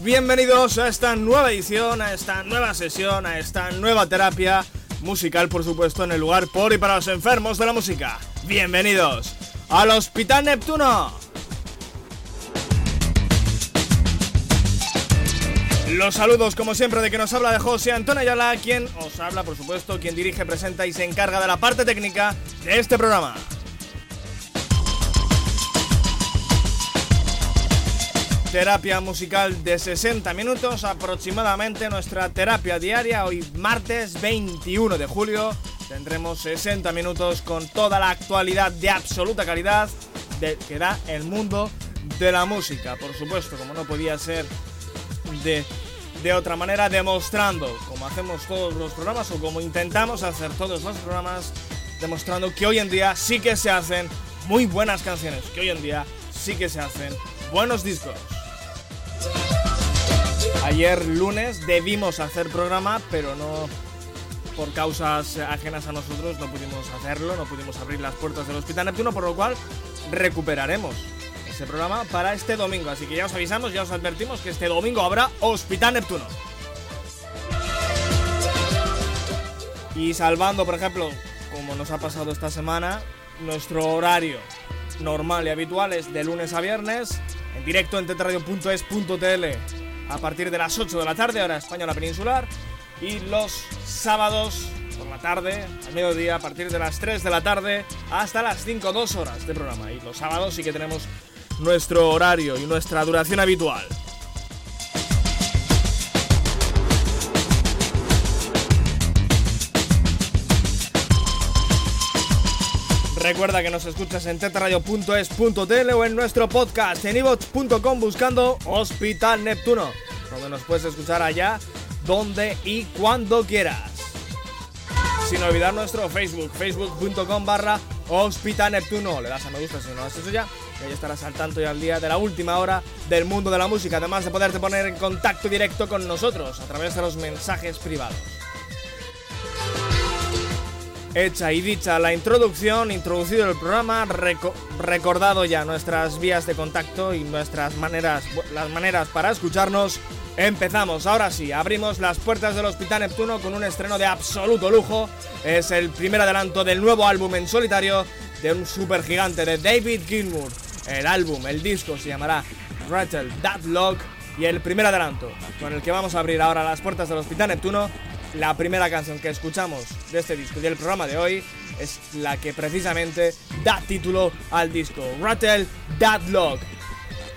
Bienvenidos a esta nueva edición, a esta nueva sesión, a esta nueva terapia musical, por supuesto, en el lugar por y para los enfermos de la música. Bienvenidos al Hospital Neptuno. Los saludos, como siempre, de que nos habla de José Antonio Ayala, quien os habla, por supuesto, quien dirige, presenta y se encarga de la parte técnica de este programa. Terapia musical de 60 minutos aproximadamente, nuestra terapia diaria. Hoy martes 21 de julio tendremos 60 minutos con toda la actualidad de absoluta calidad que da el mundo de la música. Por supuesto, como no podía ser de, de otra manera, demostrando, como hacemos todos los programas o como intentamos hacer todos los programas, demostrando que hoy en día sí que se hacen muy buenas canciones, que hoy en día sí que se hacen buenos discos. Ayer lunes debimos hacer programa, pero no por causas ajenas a nosotros no pudimos hacerlo, no pudimos abrir las puertas del Hospital Neptuno, por lo cual recuperaremos ese programa para este domingo. Así que ya os avisamos, ya os advertimos que este domingo habrá Hospital Neptuno. Y salvando, por ejemplo, como nos ha pasado esta semana, nuestro horario normal y habitual es de lunes a viernes, en directo en tetradio.es.tl a partir de las 8 de la tarde, hora española peninsular, y los sábados por la tarde, al mediodía, a partir de las 3 de la tarde hasta las 5, 2 horas de programa. Y los sábados sí que tenemos nuestro horario y nuestra duración habitual. Recuerda que nos escuchas en tetradio.es.tl o en nuestro podcast en ivox.com buscando Hospital Neptuno, donde nos puedes escuchar allá, donde y cuando quieras. Sin olvidar nuestro Facebook, facebook.com barra Hospital Neptuno. Le das a me gusta si no lo has hecho ya, y ahí estarás al tanto y al día de la última hora del mundo de la música, además de poderte poner en contacto directo con nosotros a través de los mensajes privados. Hecha y dicha la introducción, introducido el programa, recordado ya nuestras vías de contacto y nuestras maneras, las maneras para escucharnos, empezamos. Ahora sí, abrimos las puertas del Hospital Neptuno con un estreno de absoluto lujo. Es el primer adelanto del nuevo álbum en solitario de un super gigante de David Gilmour. El álbum, el disco se llamará Rattle That Lock y el primer adelanto con el que vamos a abrir ahora las puertas del Hospital Neptuno la primera canción que escuchamos de este disco y del programa de hoy es la que precisamente da título al disco, Rattle That Lock.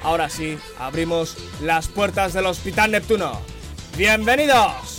Ahora sí, abrimos las puertas del Hospital Neptuno. ¡Bienvenidos!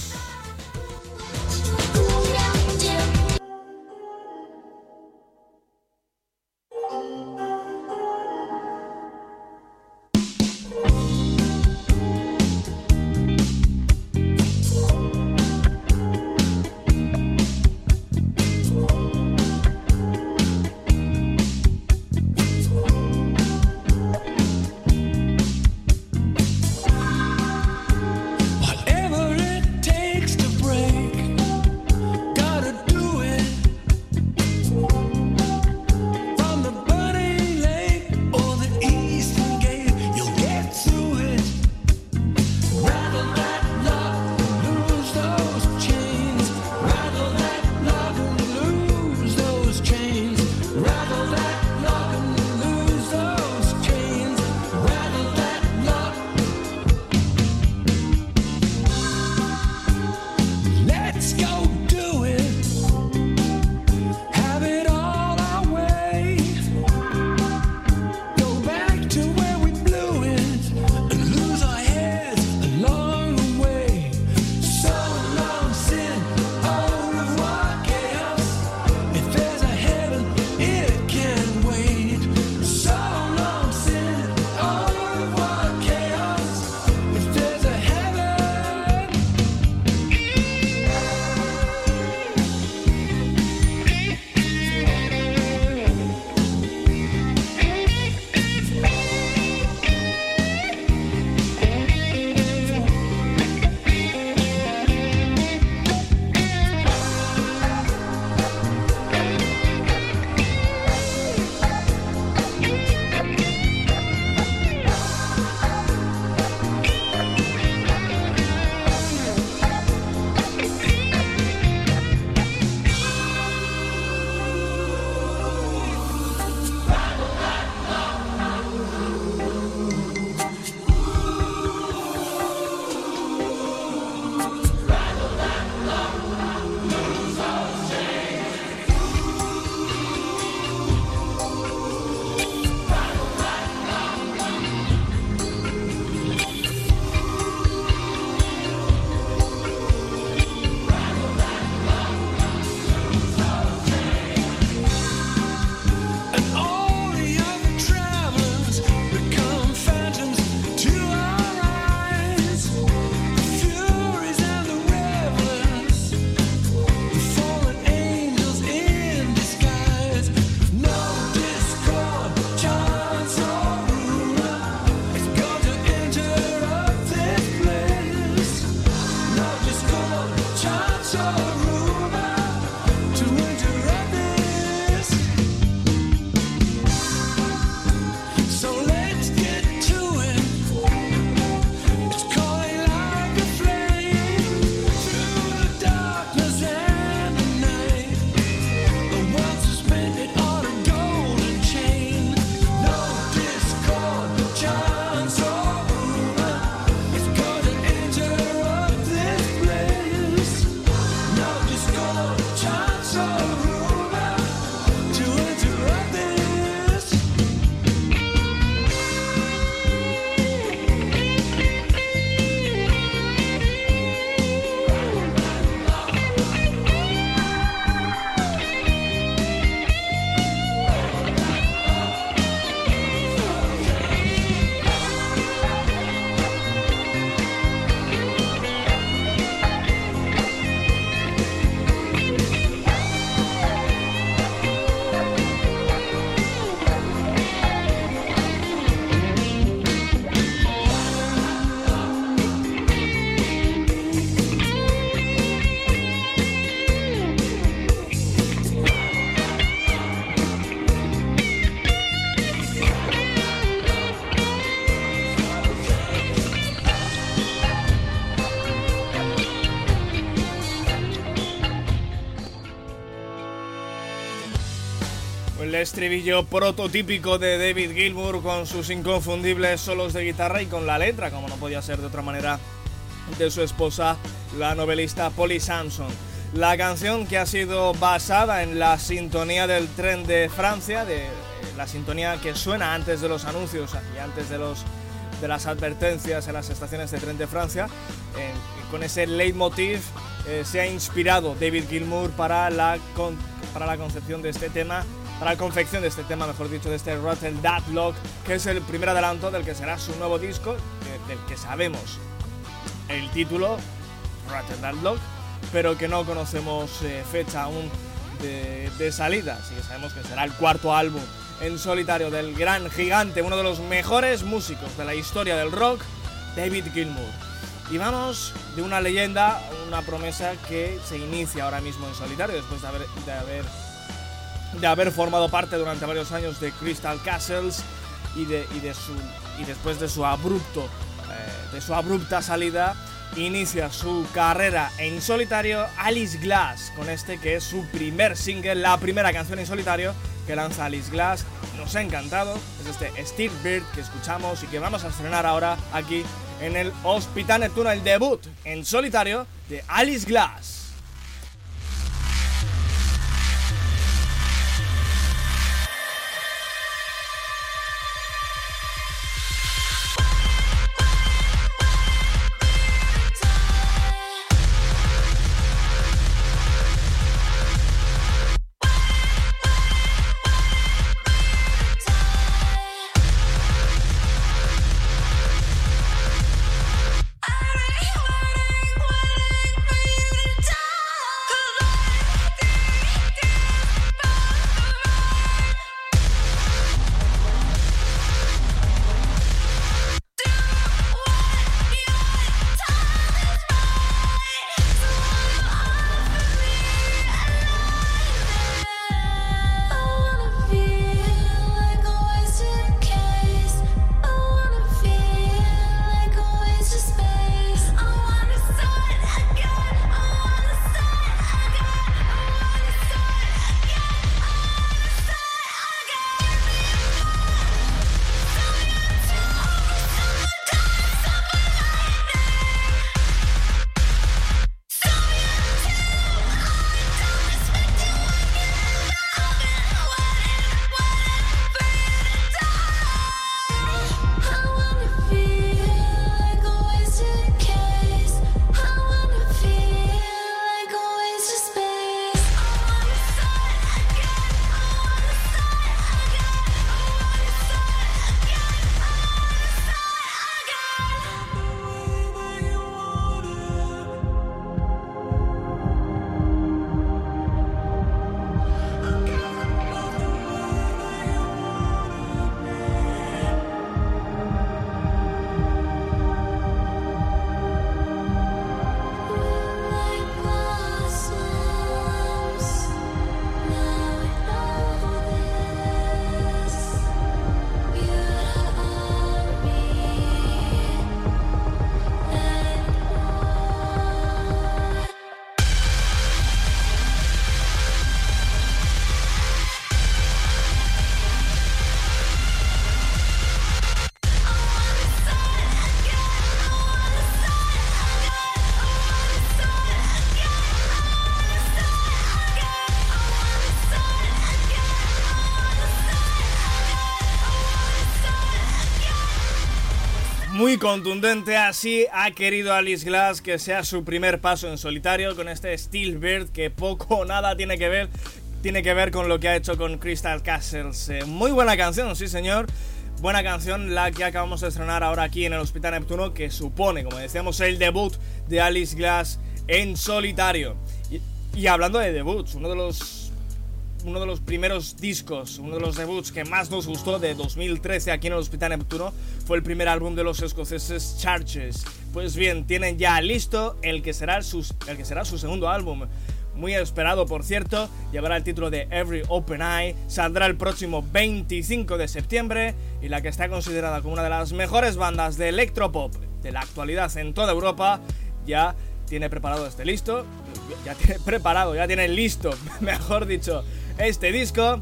Estribillo prototípico de David Gilmour con sus inconfundibles solos de guitarra y con la letra, como no podía ser de otra manera, de su esposa, la novelista Polly Samson. La canción que ha sido basada en la sintonía del tren de Francia, de eh, la sintonía que suena antes de los anuncios y antes de, los, de las advertencias en las estaciones de tren de Francia, con ese leitmotiv eh, se ha inspirado David Gilmour para la, para la concepción de este tema para la confección de este tema, mejor dicho, de este Rotten Deadlock, que es el primer adelanto del que será su nuevo disco, del que sabemos el título, Rotten Deadlock, pero que no conocemos eh, fecha aún de, salida, así que sabemos que será el cuarto álbum en solitario del gran gigante, uno de los mejores músicos de la historia del rock, David Gilmour. Y vamos de una leyenda, una promesa que se inicia ahora mismo en solitario, después de haber de haber formado parte durante varios años de Crystal Castles y, de, y, después de su, abrupto, eh, de su abrupta salida inicia su carrera en solitario Alice Glass con este que es su primer single, la primera canción en solitario que lanza Alice Glass. Nos ha encantado, es este Steve Bird que escuchamos y que vamos a estrenar ahora aquí en el Hospital Neptuno, el debut en solitario de Alice Glass. Contundente, así ha querido Alice Glass que sea su primer paso en solitario con este Steel Bird que poco o nada tiene que ver tiene que ver con lo que ha hecho con Crystal Castles. Eh, muy buena canción, sí señor. Buena canción la que acabamos de estrenar ahora aquí en el Hospital Neptuno que supone, como decíamos, el debut de Alice Glass en solitario. Y, y hablando de debuts, uno de los uno de los primeros discos, uno de los debuts que más nos gustó de 2013 aquí en el Hospital Neptuno fue el primer álbum de los escoceses Charges. Pues bien, tienen ya listo el que será, el que será su segundo álbum. Muy esperado, por cierto, llevará el título de Every Open Eye, saldrá el próximo 25 de septiembre y la que está considerada como una de las mejores bandas de electropop de la actualidad en toda Europa, ya tiene preparado este listo, ya tiene preparado, ya tiene listo, mejor dicho, este disco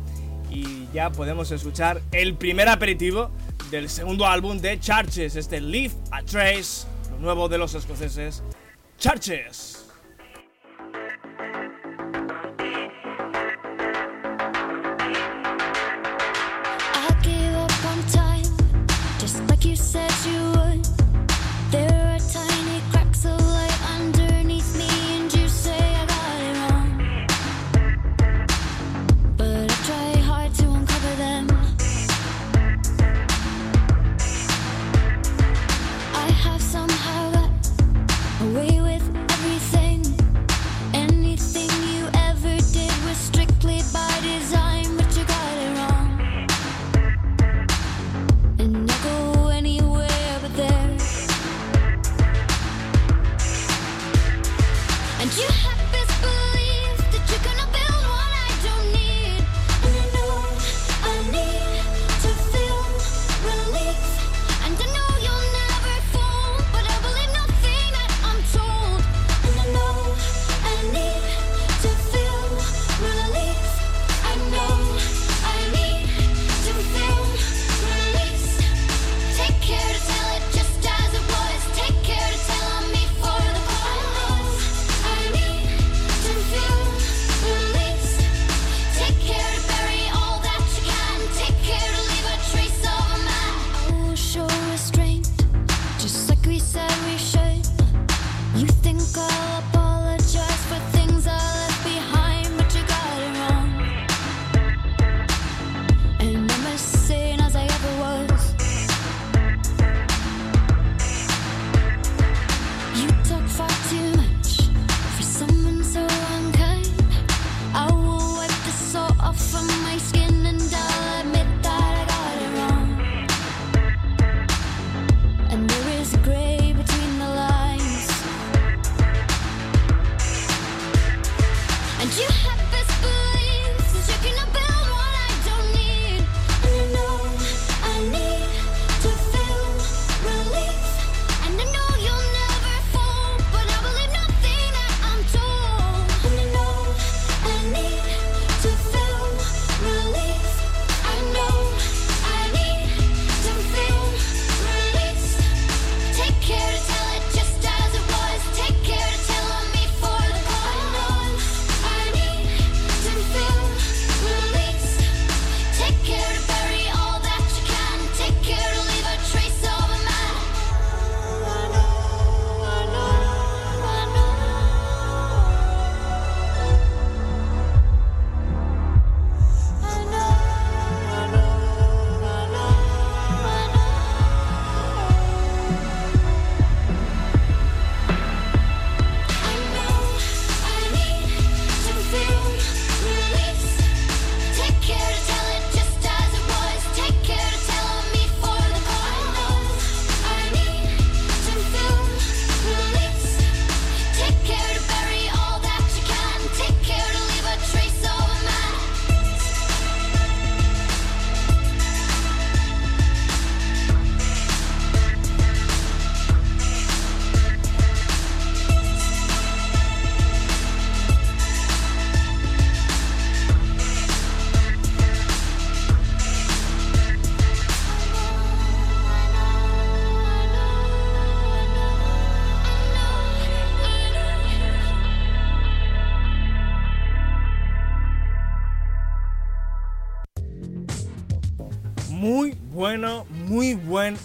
y ya podemos escuchar el primer aperitivo del segundo álbum de Charges, este Leave a Trace, lo nuevo de los escoceses, Charges.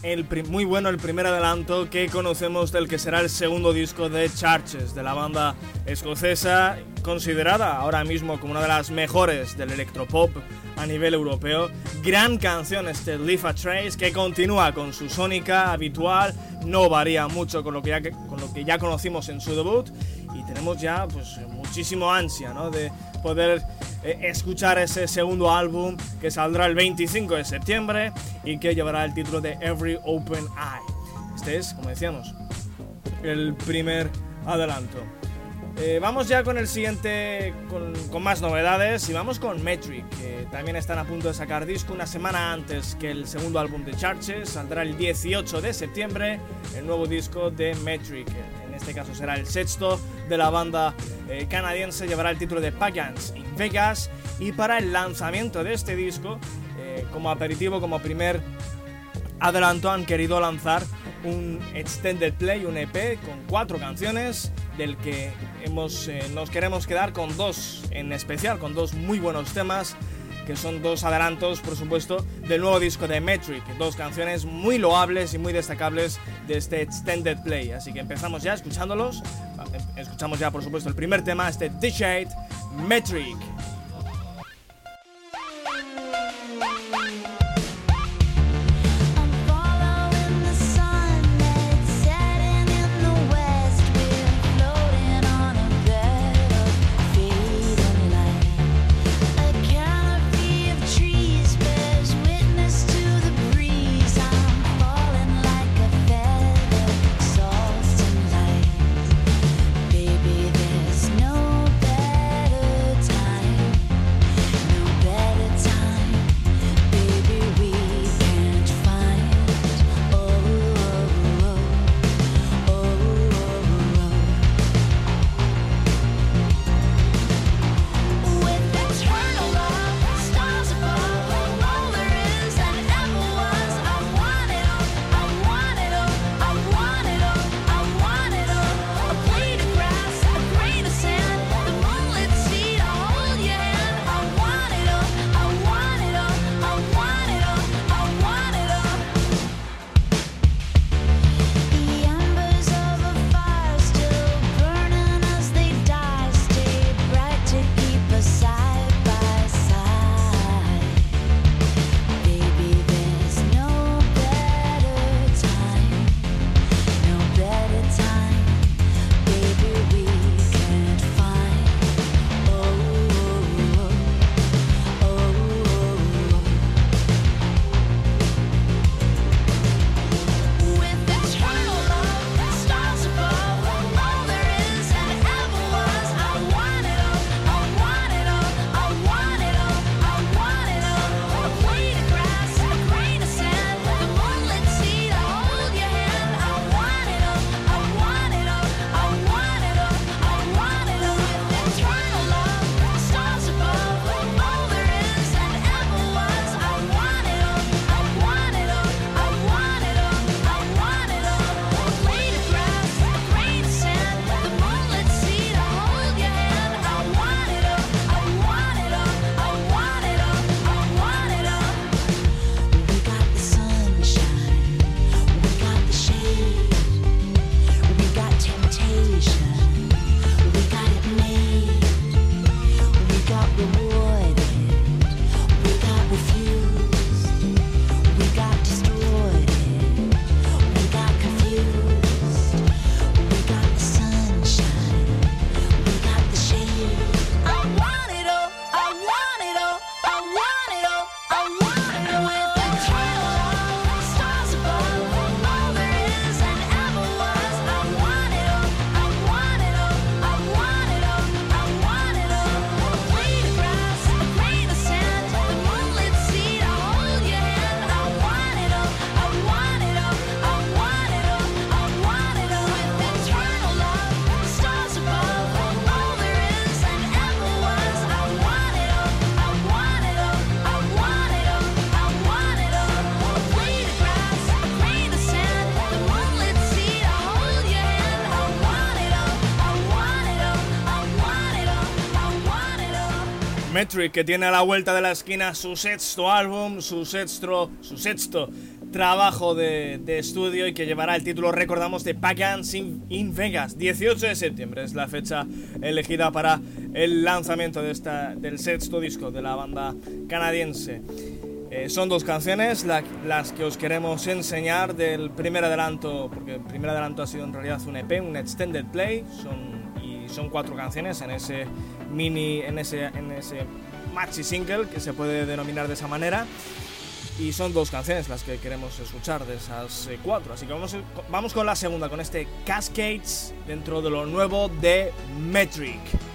el muy bueno el primer adelanto que conocemos del que será el segundo disco de Charges, de la banda escocesa, considerada ahora mismo como una de las mejores del electropop a nivel europeo. Gran canción este Leave a Trace que continúa con su sónica habitual, no varía mucho con lo que ya, con lo que ya conocimos en su debut y tenemos ya pues muchísimo ansia ¿no? de poder eh, escuchar ese segundo álbum que saldrá el 25 de septiembre y que llevará el título de Every Open Eye. Este es, como decíamos, el primer adelanto. Eh, vamos ya con el siguiente, con, más novedades y vamos con Metric, que también están a punto de sacar disco una semana antes que el segundo álbum de Charches, saldrá el 18 de septiembre el nuevo disco de Metric, este caso será el sexto de la banda eh, canadiense, llevará el título de Pagans in Vegas. Y para el lanzamiento de este disco, eh, como aperitivo, como primer adelanto, han querido lanzar un extended play, un EP con cuatro canciones, del que hemos, eh, nos queremos quedar con dos en especial, con dos muy buenos temas que son dos adelantos, por supuesto, del nuevo disco de Metric, dos canciones muy loables y muy destacables de este Extended Play. Así que empezamos ya escuchándolos. Escuchamos ya, por supuesto, el primer tema, este The Shade, Metric. Que tiene a la vuelta de la esquina su sexto álbum, su sexto, su sexto trabajo de, estudio y que llevará el título, recordamos, de Pagans in, Vegas. 18 de septiembre es la fecha elegida para el lanzamiento de esta, del sexto disco de la banda canadiense. Eh, son dos canciones las que os queremos enseñar del primer adelanto, porque el primer adelanto ha sido en realidad un EP, un extended play, son, son cuatro canciones en ese mini, en ese, en ese maxi single, que se puede denominar de esa manera. Y son dos canciones las que queremos escuchar de esas eh, cuatro. Así que vamos, vamos con la segunda, con este Cascades dentro de lo nuevo de Metric.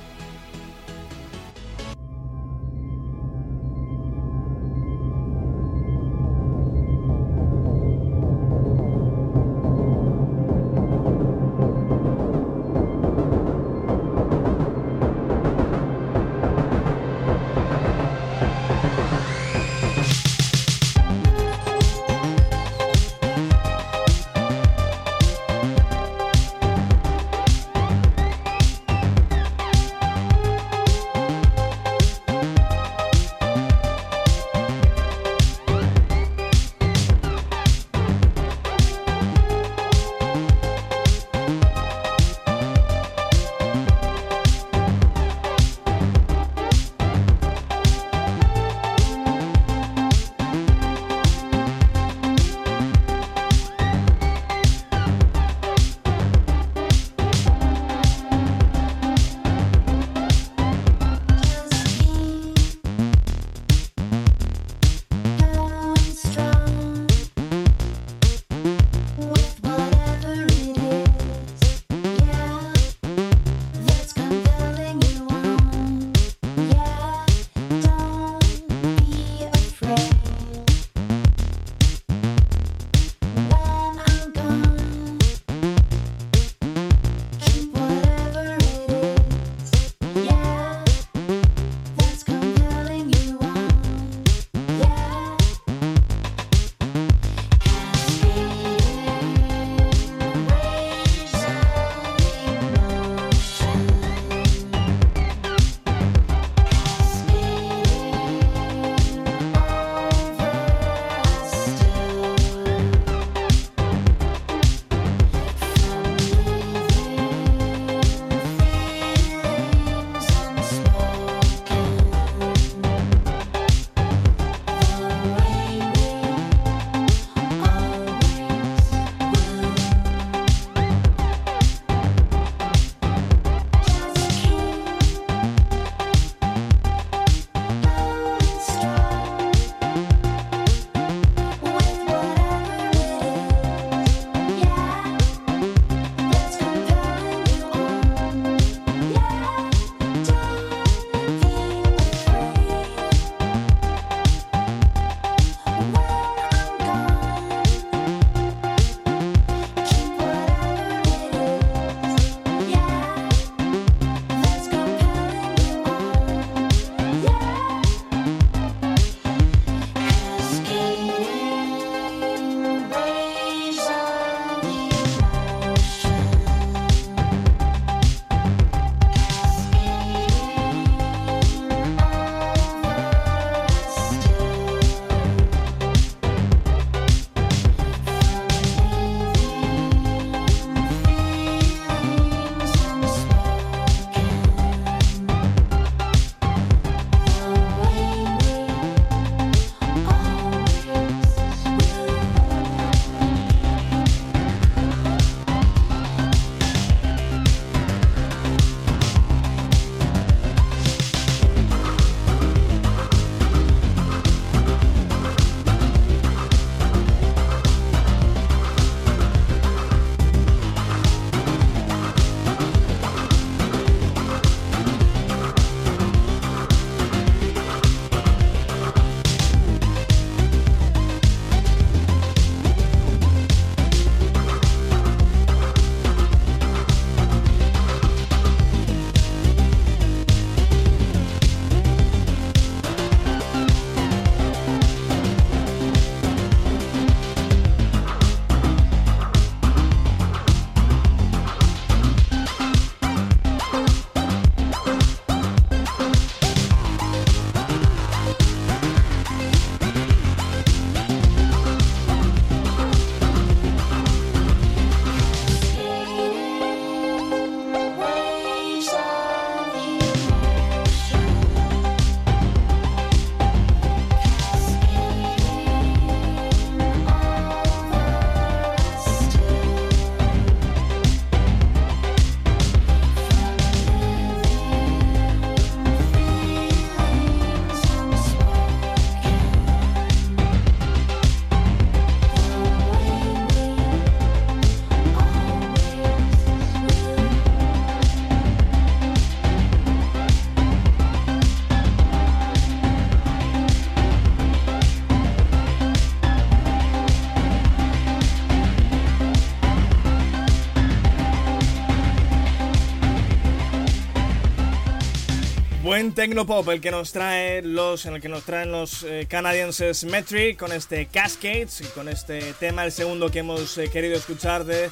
Buen tecnopop el que nos trae los, en el que nos traen los eh, canadienses Metric con este Cascades y con este tema, el segundo que hemos eh, querido escuchar de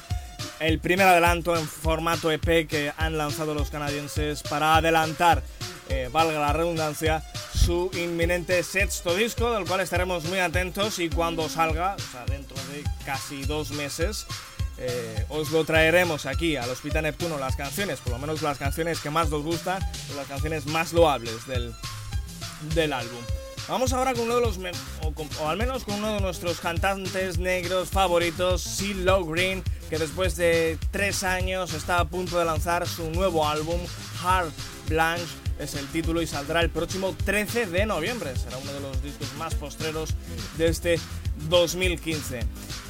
el primer adelanto en formato EP que han lanzado los canadienses para adelantar, eh, valga la redundancia, su inminente sexto disco, del cual estaremos muy atentos y cuando salga, o sea, dentro de casi dos meses, eh, os lo traeremos aquí al Hospital Neptuno las canciones, por lo menos las canciones que más nos gustan, las canciones más loables del, del álbum. Vamos ahora con uno de los, o, al menos con uno de nuestros cantantes negros favoritos, CeeLo Green, que después de tres años está a punto de lanzar su nuevo álbum, Hard Blanche, es el título y saldrá el próximo 13 de noviembre. Será uno de los discos más postreros de este 2015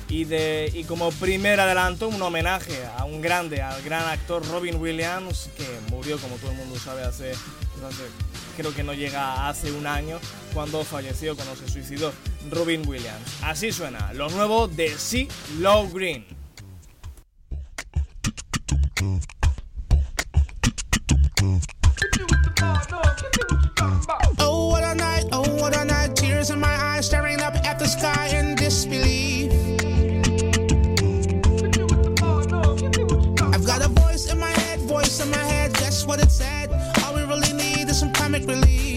y, de, y como primer adelanto un homenaje a un grande, al gran actor Robin Williams, que murió como todo el mundo sabe hace, creo que no llega hace un año, cuando falleció, cuando se suicidó Robin Williams. Así suena, lo nuevo de Sea Low Green. Oh, what a night, oh, what a night, tears in my eyes, staring up at the sky in disbelief. In my head, guess what it said? All we really need is some comic relief.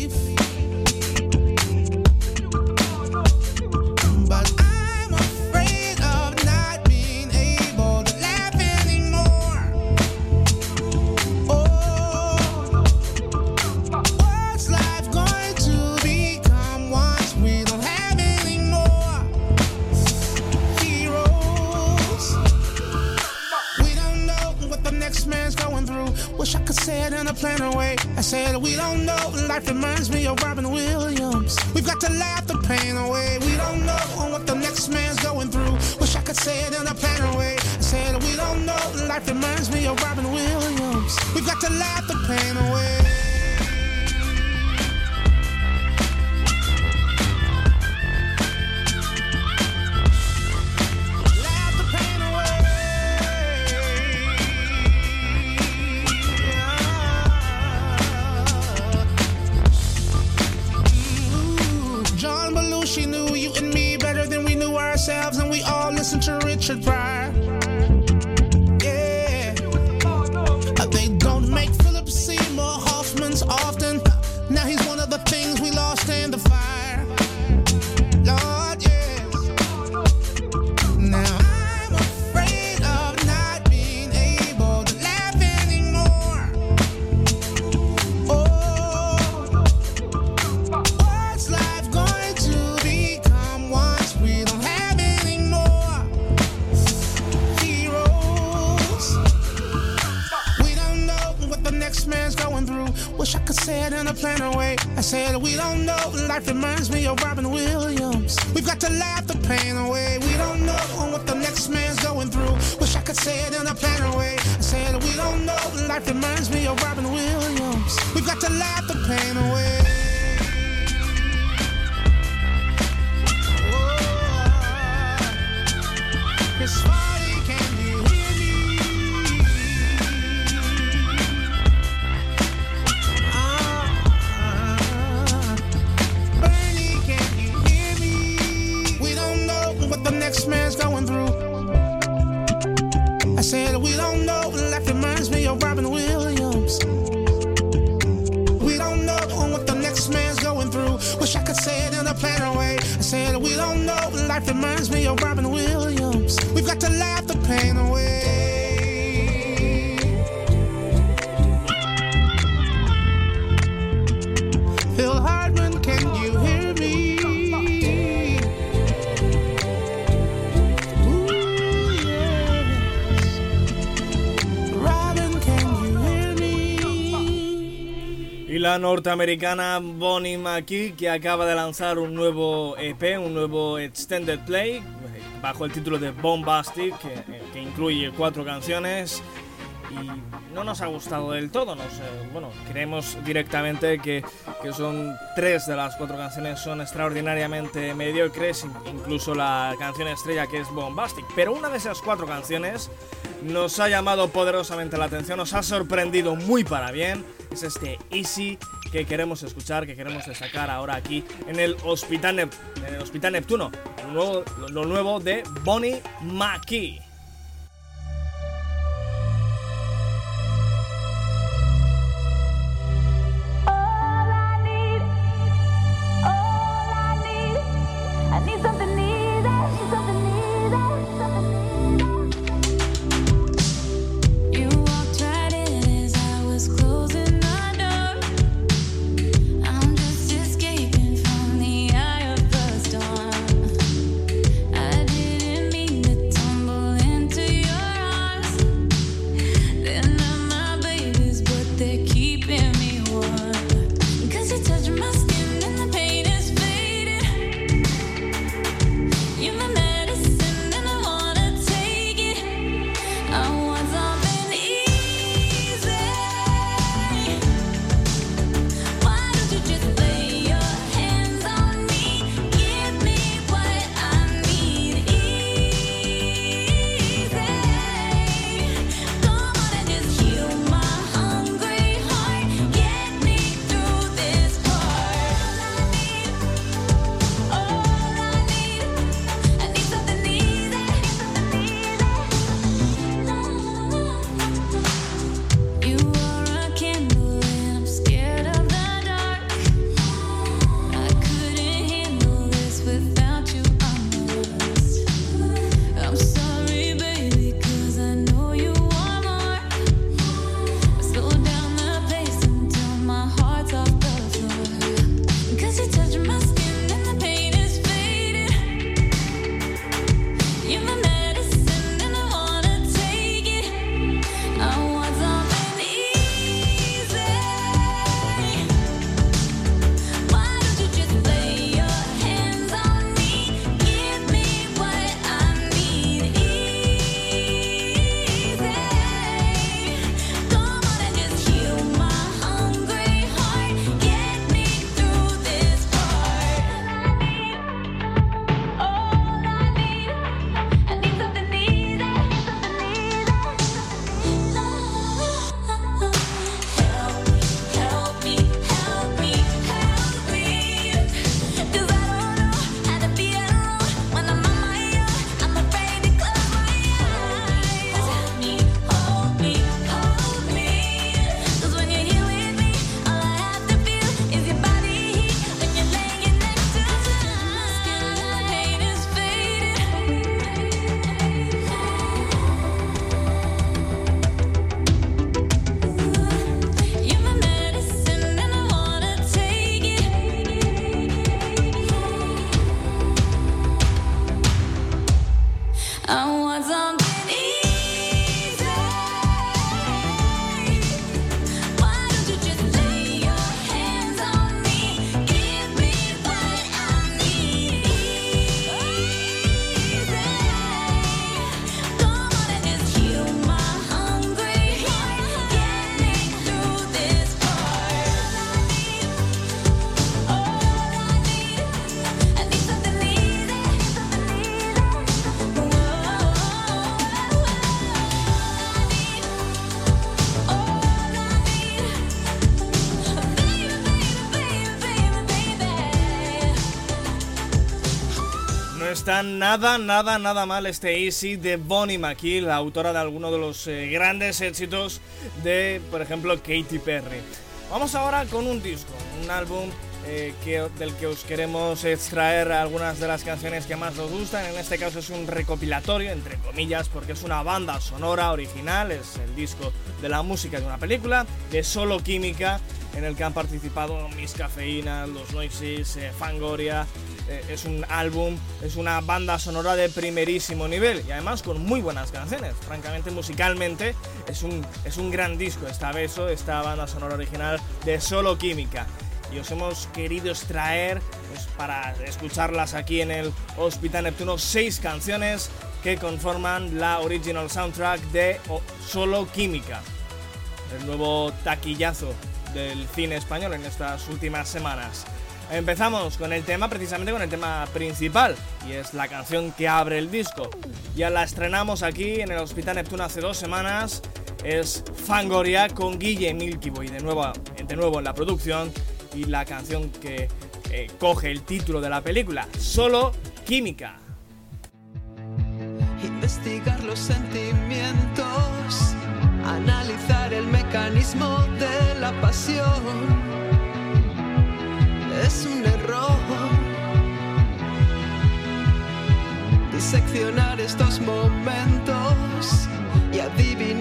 Plan away. I said, we don't know. Life reminds me of Robin Williams. We've got to laugh the pain away. We don't know what the next man's going through. Wish I could say it in a plan away. I said, we don't know. Life reminds me of Robin Williams. We've got to laugh the pain away. Reminds me of said we don't know. Life reminds me of Robin Williams. We've got to laugh the pain away. La norteamericana Bonnie McKee, que acaba de lanzar un nuevo EP, un nuevo Extended Play, eh, bajo el título de Bombastic, que, eh, que incluye cuatro canciones. Y no nos ha gustado del todo, nos, eh, bueno, creemos directamente que, que son tres de las cuatro canciones son extraordinariamente mediocres, in- incluso la canción estrella que es Bombastic. Pero una de esas cuatro canciones nos ha llamado poderosamente la atención, nos ha sorprendido muy para bien. Es este Easy, que queremos escuchar, que queremos destacar ahora aquí en el Hospital, en el Hospital Neptuno, lo nuevo, lo nuevo de Bonnie McKee. Nada, nada, nada mal este Easy de Bonnie McKee, la autora de algunos de los eh, grandes éxitos de, por ejemplo, Katy Perry. Vamos ahora con un disco, un álbum eh, que, del que os queremos extraer algunas de las canciones que más nos gustan. En este caso es un recopilatorio, entre comillas, porque es una banda sonora original, es el disco de la música de una película, de solo química, en el que han participado Miss Cafeína, Los Noises, eh, Fangoria, eh, es un álbum, es una banda sonora de primerísimo nivel y además con muy buenas canciones. Francamente, musicalmente es un, es un gran disco esta beso, esta banda sonora original de Solo Química. Y os hemos querido extraer pues, para escucharlas aquí en el Hospital Neptuno seis canciones que conforman la original soundtrack de Solo Química, el nuevo taquillazo del cine español en estas últimas semanas. Empezamos con el tema, precisamente con el tema principal, y es la canción que abre el disco. Ya la estrenamos aquí en el Hospital Neptuno hace dos semanas. Es Fangoria con Guille Milky Boy, de nuevo totalmente nuevo en la producción y la canción que eh, coge el título de la película, Solo Química. Investigar los sentimientos, analizar el mecanismo de la pasión. Es un error diseccionar estos momentos y adivinar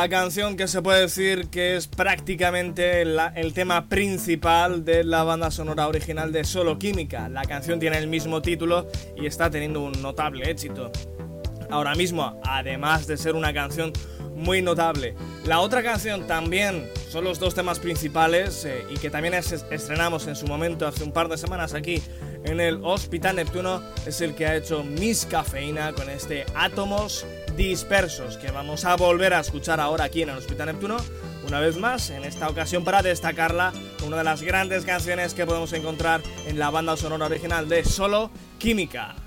La canción que se puede decir que es prácticamente el tema principal de la banda sonora original de Solo Química. La canción tiene el mismo título y está teniendo un notable éxito. Ahora mismo, además de ser una canción muy notable. La otra canción también son los dos temas principales eh, y que también es- estrenamos en su momento hace un par de semanas aquí en el Hospital Neptuno es el que ha hecho Miss Cafeína con este Átomos Dispersos que vamos a volver a escuchar ahora aquí en el Hospital Neptuno una vez más, en esta ocasión para destacarla, una de las grandes canciones que podemos encontrar en la banda sonora original de Solo Química.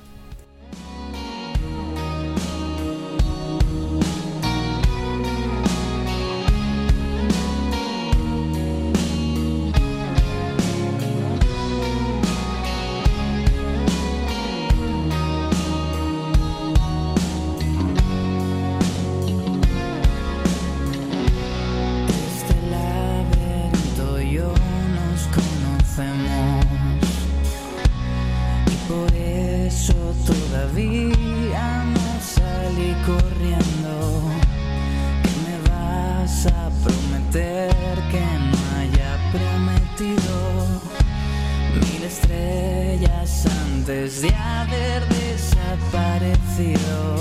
De haber desaparecido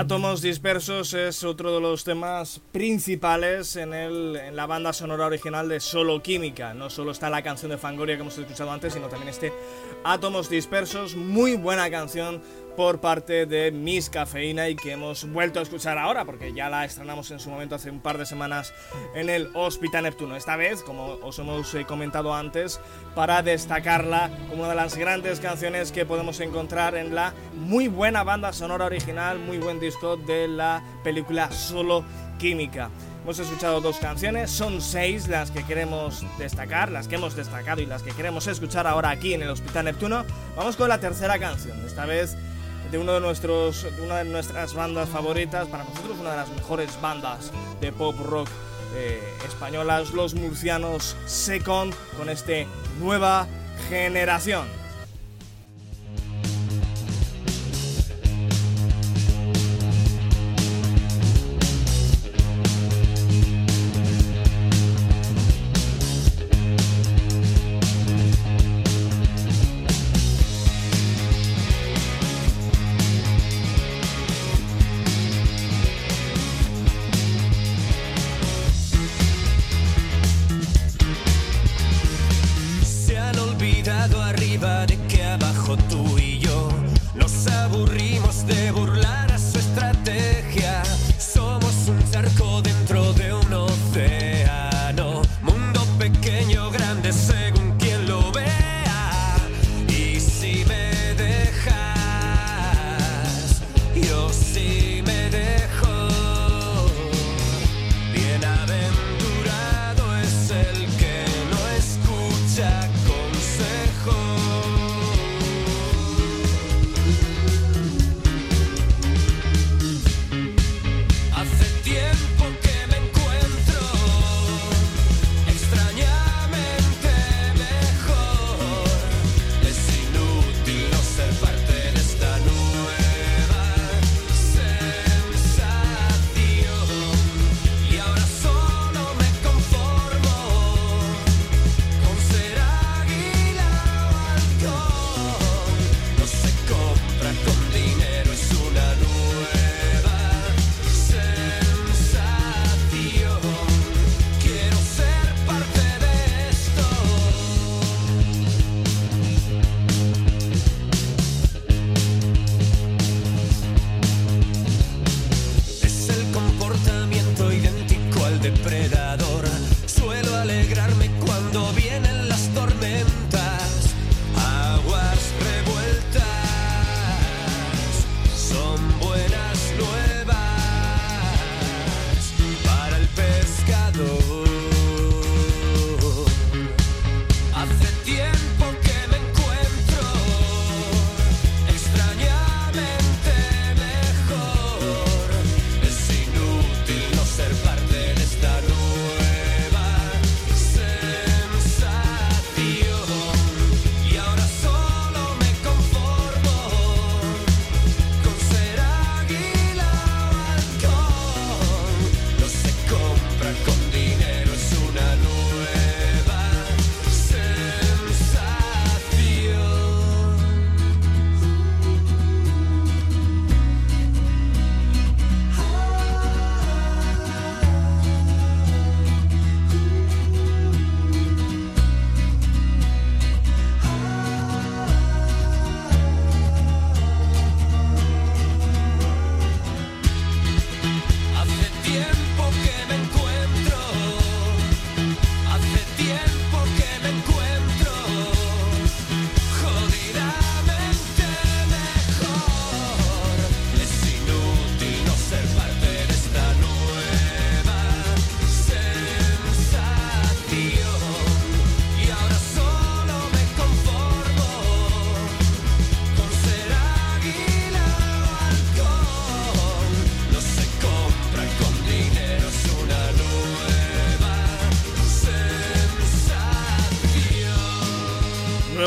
Átomos dispersos es otro de los temas principales en, el, en la banda sonora original de Solo Química. No solo está la canción de Fangoria que hemos escuchado antes, sino también este Átomos dispersos, muy buena canción por parte de Miss Cafeína y que hemos vuelto a escuchar ahora porque ya la estrenamos en su momento hace un par de semanas en el Hospital Neptuno. Esta vez, como os hemos eh, comentado antes, para destacarla como una de las grandes canciones que podemos encontrar en la muy buena banda sonora original, muy buen disco de la película Solo Química. Hemos escuchado dos canciones, son seis las que queremos destacar, las que hemos destacado y las que queremos escuchar ahora aquí en el Hospital Neptuno. Vamos con la tercera canción, esta vez de, una de nuestras bandas favoritas, para nosotros una de las mejores bandas de pop rock eh, españolas, los murcianos Second, con este Nueva Generación.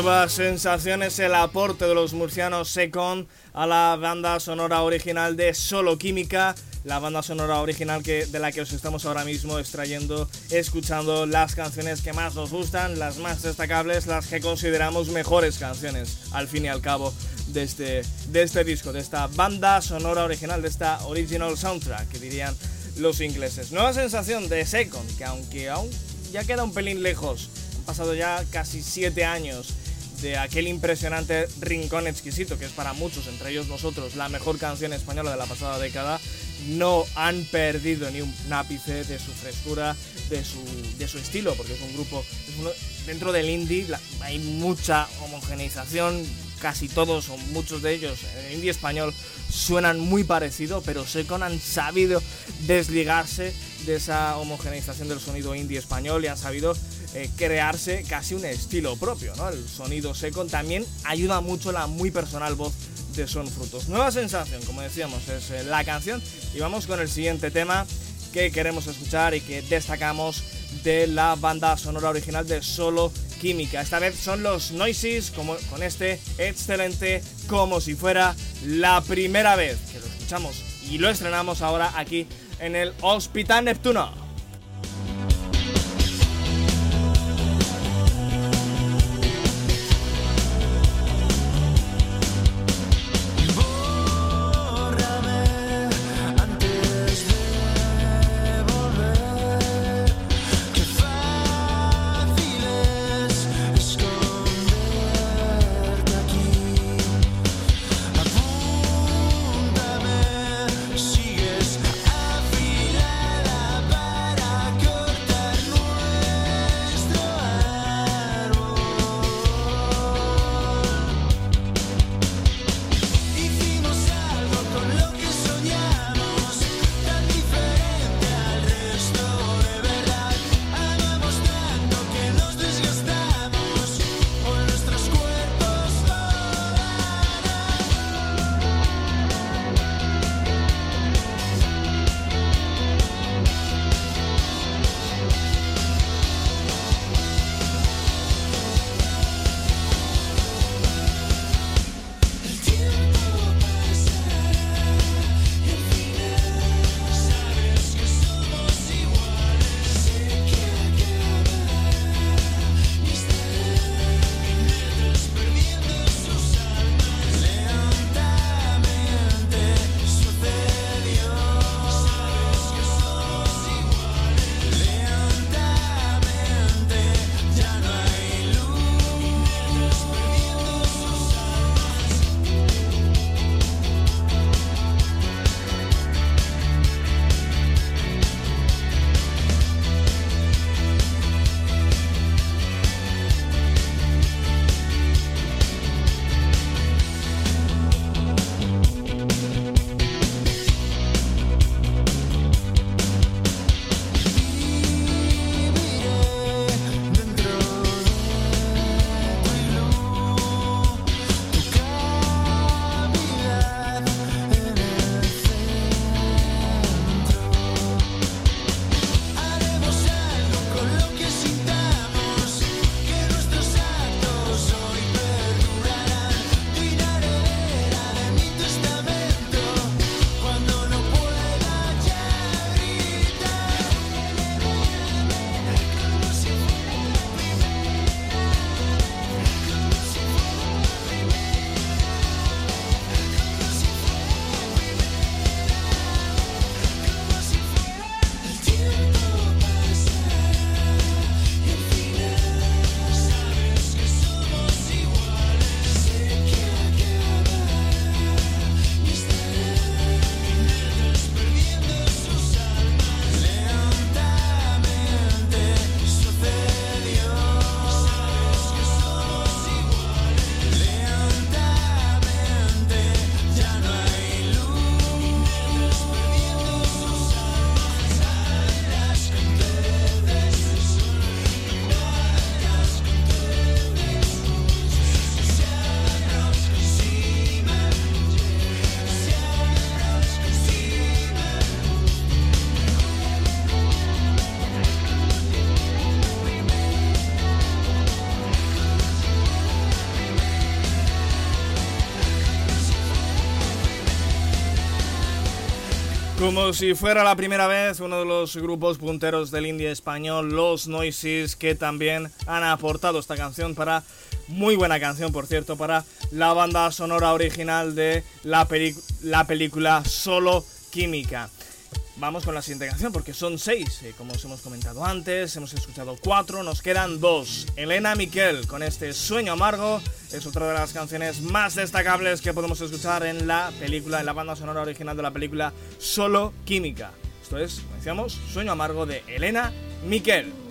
Nuevas sensaciones, el aporte de los murcianos Secon a la banda sonora original de Solo Química, la banda sonora original que, de la que os estamos ahora mismo extrayendo, escuchando las canciones que más nos gustan, las más destacables, las que consideramos mejores canciones, al fin y al cabo, de este, de este disco, de esta banda sonora original, de esta original soundtrack, que dirían los ingleses. Nueva sensación de Secon, que aunque aún ya queda un pelín lejos, pasado ya casi siete años de aquel impresionante Rincón Exquisito, que es para muchos, entre ellos nosotros, la mejor canción española de la pasada década, no han perdido ni un ápice de su frescura, de su, de su estilo, porque es un grupo, dentro del indie hay mucha homogeneización, casi todos o muchos de ellos en el indie español suenan muy parecido, pero Secon han sabido desligarse de esa homogeneización del sonido indie español y han sabido eh, crearse casi un estilo propio, ¿no? El sonido Secon también ayuda mucho la muy personal voz de Son Frutos. Nueva sensación, como decíamos, es eh, la canción y vamos con el siguiente tema que queremos escuchar y que destacamos de la banda sonora original de Solo Química. Esta vez son los Noises como, con este excelente como si fuera la primera vez que lo escuchamos y lo estrenamos ahora aquí en el Hospital Neptuno. Como si fuera la primera vez, uno de los grupos punteros del indie español, Los Noises, que también han aportado esta canción para, muy buena canción por cierto, para la banda sonora original de la, la película Solo Química. Vamos con la siguiente canción porque son seis, eh, como os hemos comentado antes, hemos escuchado cuatro, nos quedan dos. Elena Miquel con este Sueño Amargo es otra de las canciones más destacables que podemos escuchar en la película, en la banda sonora original de la película Solo Química. Esto es, como decíamos, Sueño Amargo de Elena Miquel.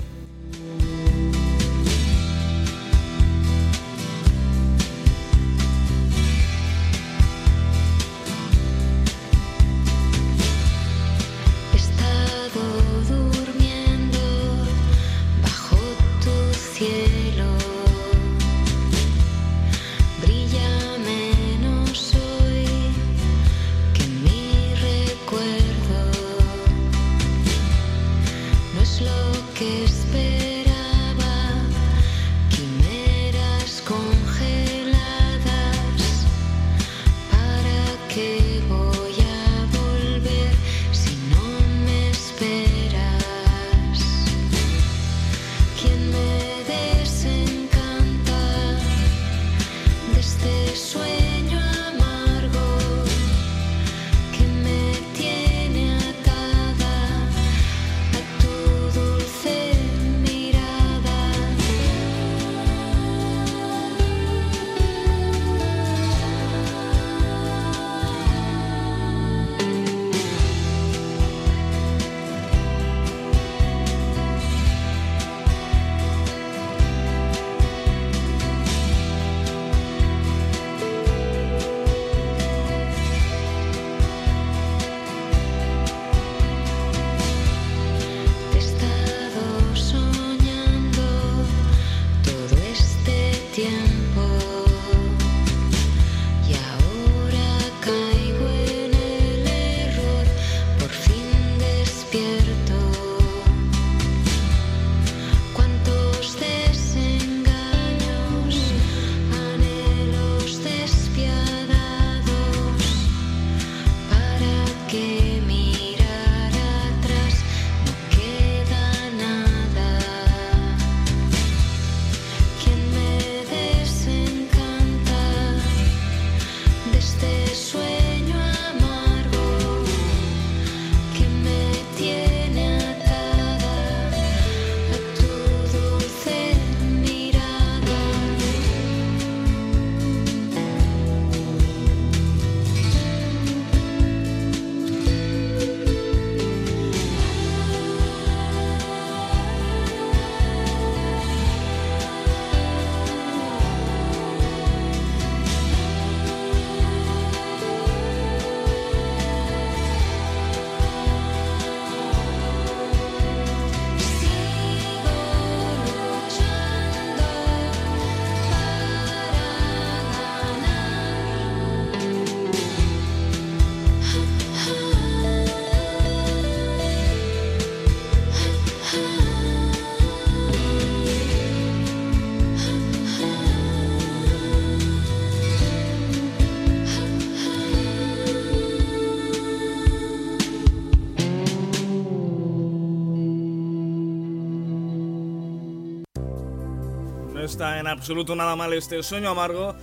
En absoluto nada mal este sueño amargo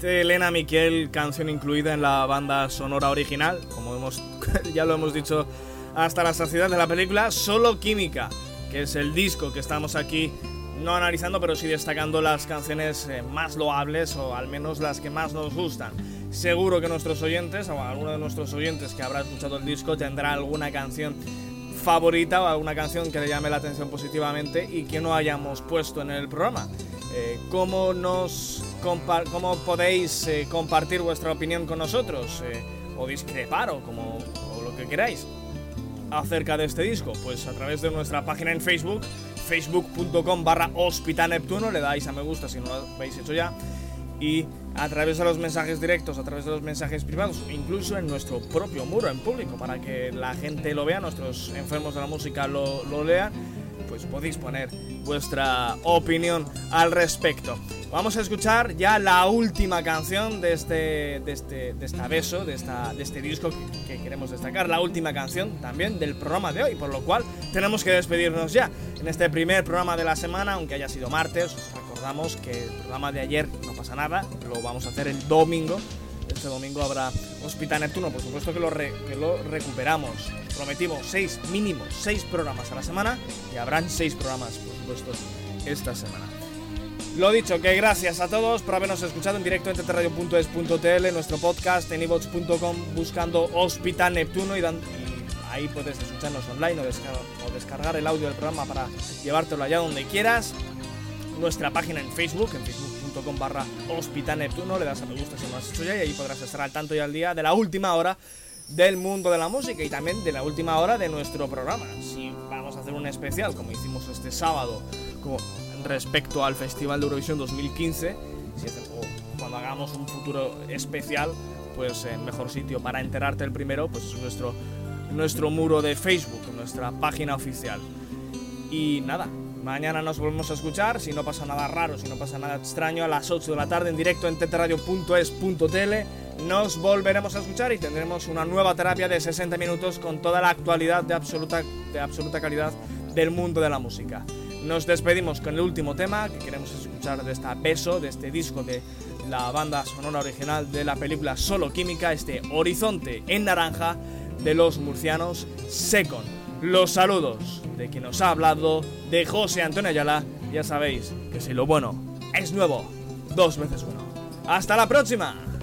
de Elena Miquel, canción incluida en la banda sonora original, como hemos, ya lo hemos dicho hasta la saciedad de la película, Solo Química, que es el disco que estamos aquí no analizando, pero sí destacando las canciones eh, más loables o al menos las que más nos gustan. Seguro que nuestros oyentes, o alguno de nuestros oyentes que habrá escuchado el disco, tendrá alguna canción favorita o alguna canción que le llame la atención positivamente y que no hayamos puesto en el programa. Eh, ¿cómo, nos ¿Cómo podéis eh, compartir vuestra opinión con nosotros? Eh, o discrepar o, como, o lo que queráis acerca de este disco? Pues a través de nuestra página en Facebook, facebook.com barra Neptuno, le dais a me gusta si no lo habéis hecho ya, y a través de los mensajes directos, a través de los mensajes privados, incluso en nuestro propio muro en público, para que la gente lo vea, nuestros enfermos de la música lo, lo lean pues podéis poner vuestra opinión al respecto. Vamos a escuchar ya la última canción de este, de este, de esta beso, de, esta, de este disco que, que queremos destacar, la última canción también del programa de hoy, por lo cual tenemos que despedirnos ya en este primer programa de la semana, aunque haya sido martes, os recordamos que el programa de ayer no pasa nada, lo vamos a hacer el domingo. Este domingo habrá Hospital Neptuno, por supuesto que lo, recuperamos. Prometimos seis, mínimo seis programas a la semana y habrán seis programas, por supuesto, esta semana. Lo dicho, que gracias a todos por habernos escuchado en directo en tetradio.es.tl, nuestro podcast en ivox.com buscando Hospital Neptuno y, dan- y ahí puedes escucharnos online o, descar- o descargar el audio del programa para llevártelo allá donde quieras. Nuestra página en Facebook, en facebook.com barra Hospital Neptuno, le das a me gusta si no has hecho ya y ahí podrás estar al tanto y al día de la última hora del mundo de la música y también de la última hora de nuestro programa. Si vamos a hacer un especial como hicimos este sábado como respecto al Festival de Eurovisión 2015, si hace- o cuando hagamos un futuro especial, pues el mejor sitio para enterarte el primero, pues es nuestro, nuestro muro de Facebook, nuestra página oficial. Y nada, mañana nos volvemos a escuchar, si no pasa nada raro, si no pasa nada extraño, a las 8 de la tarde en directo en tetradio.es.tl. Nos volveremos a escuchar y tendremos una nueva terapia de 60 minutos con toda la actualidad de absoluta, de absoluta calidad del mundo de la música. Nos despedimos con el último tema que queremos escuchar de esta beso, de este disco de la banda sonora original de la película Solo Química, este Horizonte en Naranja de los murcianos Secon. Los saludos de quien nos ha hablado, de José Antonio Ayala. Ya sabéis que si lo bueno es nuevo, dos veces bueno. ¡Hasta la próxima!